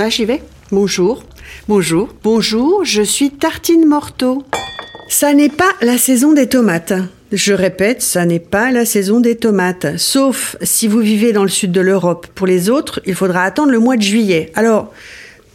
Ah, j'y vais. Bonjour. Bonjour. Bonjour, je suis Tartine Morteau. Ça n'est pas la saison des tomates. Je répète, ça n'est pas la saison des tomates. Sauf si vous vivez dans le sud de l'Europe. Pour les autres, il faudra attendre le mois de juillet. Alors,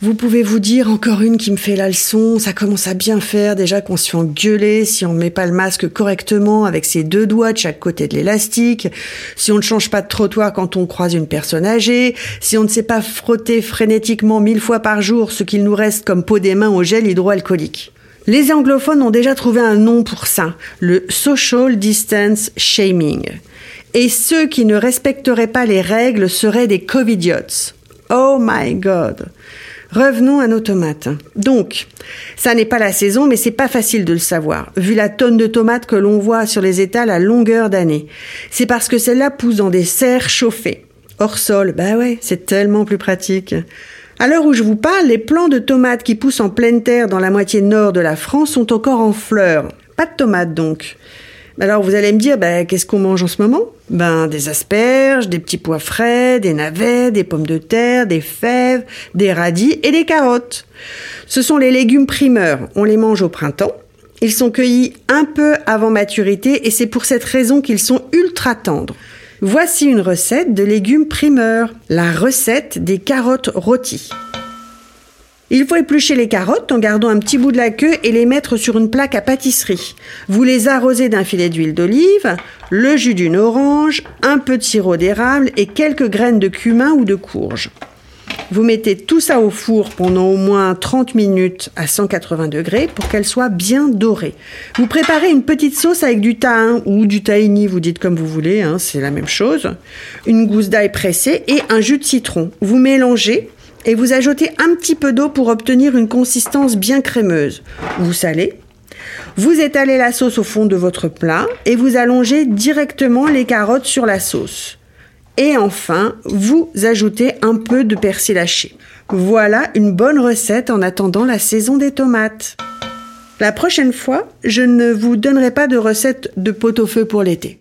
vous pouvez vous dire encore une qui me fait la leçon, ça commence à bien faire déjà qu'on se fait engueuler si on ne met pas le masque correctement avec ses deux doigts de chaque côté de l'élastique, si on ne change pas de trottoir quand on croise une personne âgée, si on ne sait pas frotter frénétiquement mille fois par jour ce qu'il nous reste comme peau des mains au gel hydroalcoolique. Les anglophones ont déjà trouvé un nom pour ça, le social distance shaming. Et ceux qui ne respecteraient pas les règles seraient des covidiots. Oh my god. Revenons à nos tomates. Donc, ça n'est pas la saison, mais c'est pas facile de le savoir, vu la tonne de tomates que l'on voit sur les étals à longueur d'année. C'est parce que celles-là poussent dans des serres chauffées. Hors sol, bah ouais, c'est tellement plus pratique. À l'heure où je vous parle, les plants de tomates qui poussent en pleine terre dans la moitié nord de la France sont encore en fleurs. Pas de tomates donc. Alors vous allez me dire, ben, qu'est-ce qu'on mange en ce moment? Ben des asperges, des petits pois frais, des navets, des pommes de terre, des fèves, des radis et des carottes. Ce sont les légumes primeurs. On les mange au printemps. Ils sont cueillis un peu avant maturité et c'est pour cette raison qu'ils sont ultra tendres. Voici une recette de légumes primeurs, la recette des carottes rôties. Il faut éplucher les carottes en gardant un petit bout de la queue et les mettre sur une plaque à pâtisserie. Vous les arrosez d'un filet d'huile d'olive, le jus d'une orange, un peu de sirop d'érable et quelques graines de cumin ou de courge. Vous mettez tout ça au four pendant au moins 30 minutes à 180 degrés pour qu'elle soit bien dorée. Vous préparez une petite sauce avec du thym ou du tahini, vous dites comme vous voulez, hein, c'est la même chose. Une gousse d'ail pressée et un jus de citron. Vous mélangez et vous ajoutez un petit peu d'eau pour obtenir une consistance bien crémeuse. Vous salez. Vous étalez la sauce au fond de votre plat et vous allongez directement les carottes sur la sauce. Et enfin, vous ajoutez un peu de persil haché. Voilà une bonne recette en attendant la saison des tomates. La prochaine fois, je ne vous donnerai pas de recette de pot-au-feu pour l'été.